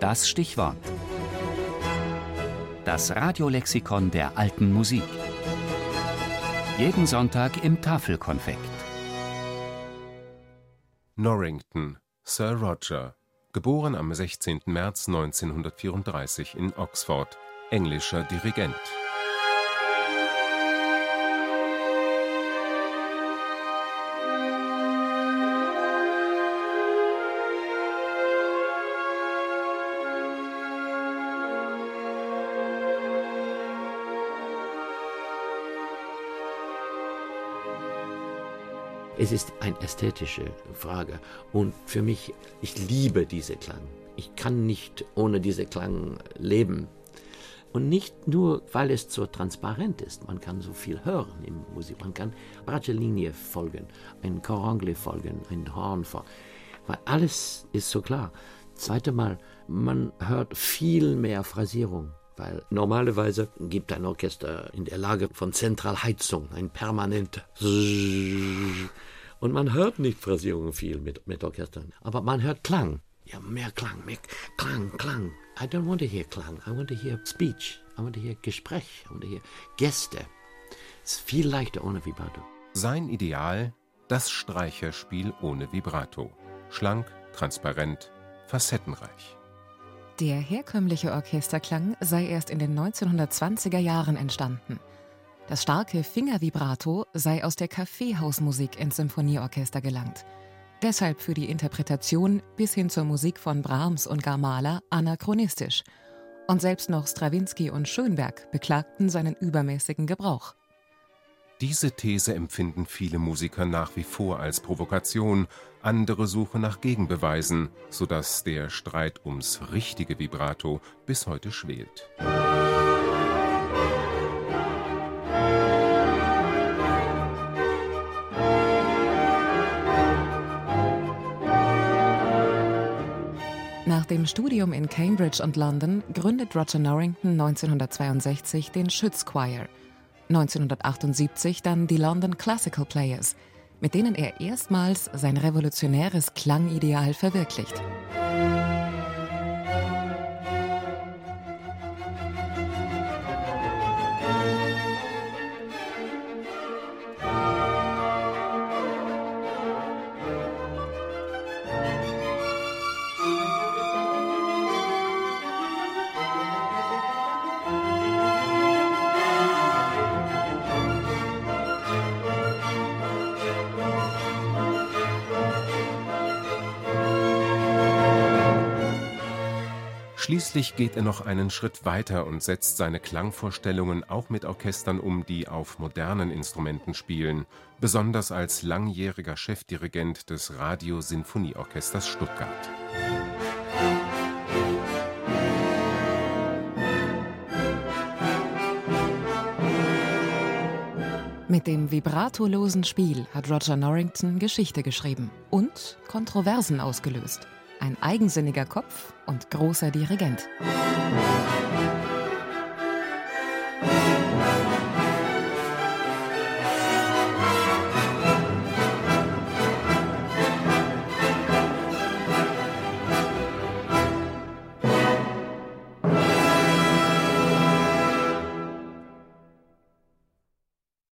Das Stichwort. Das Radiolexikon der alten Musik. Jeden Sonntag im Tafelkonfekt. Norrington, Sir Roger, geboren am 16. März 1934 in Oxford, englischer Dirigent. Es ist eine ästhetische Frage. Und für mich, ich liebe diese Klang. Ich kann nicht ohne diese Klang leben. Und nicht nur, weil es so transparent ist. Man kann so viel hören in Musik. Man kann Bracciolinie folgen, ein Corangle folgen, ein Horn folgen. Weil alles ist so klar. Zweite Mal, man hört viel mehr Phrasierung. Weil normalerweise gibt ein Orchester in der Lage von Zentralheizung ein permanent und man hört nicht Phrasierungen viel mit, mit Orchestern, aber man hört Klang. Ja, mehr Klang, mehr Klang, Klang. I don't want to hear Klang. I want to hear speech. I want to hear Gespräch. I want to hear Gäste. Es ist viel leichter ohne Vibrato. Sein Ideal, das Streicherspiel ohne Vibrato. Schlank, transparent, facettenreich. Der herkömmliche Orchesterklang sei erst in den 1920er Jahren entstanden. Das starke Fingervibrato sei aus der Kaffeehausmusik ins Symphonieorchester gelangt. Deshalb für die Interpretation bis hin zur Musik von Brahms und gar Mahler anachronistisch. Und selbst noch Strawinski und Schönberg beklagten seinen übermäßigen Gebrauch. Diese These empfinden viele Musiker nach wie vor als Provokation, andere suchen nach Gegenbeweisen, sodass der Streit ums richtige Vibrato bis heute schwelt. Dem Studium in Cambridge und London gründet Roger Norrington 1962 den Schütz Choir – 1978 dann die London Classical Players, mit denen er erstmals sein revolutionäres Klangideal verwirklicht. Schließlich geht er noch einen Schritt weiter und setzt seine Klangvorstellungen auch mit Orchestern um, die auf modernen Instrumenten spielen, besonders als langjähriger Chefdirigent des Radio-Sinfonieorchesters Stuttgart. Mit dem vibratolosen Spiel hat Roger Norrington Geschichte geschrieben und Kontroversen ausgelöst ein eigensinniger Kopf und großer Dirigent.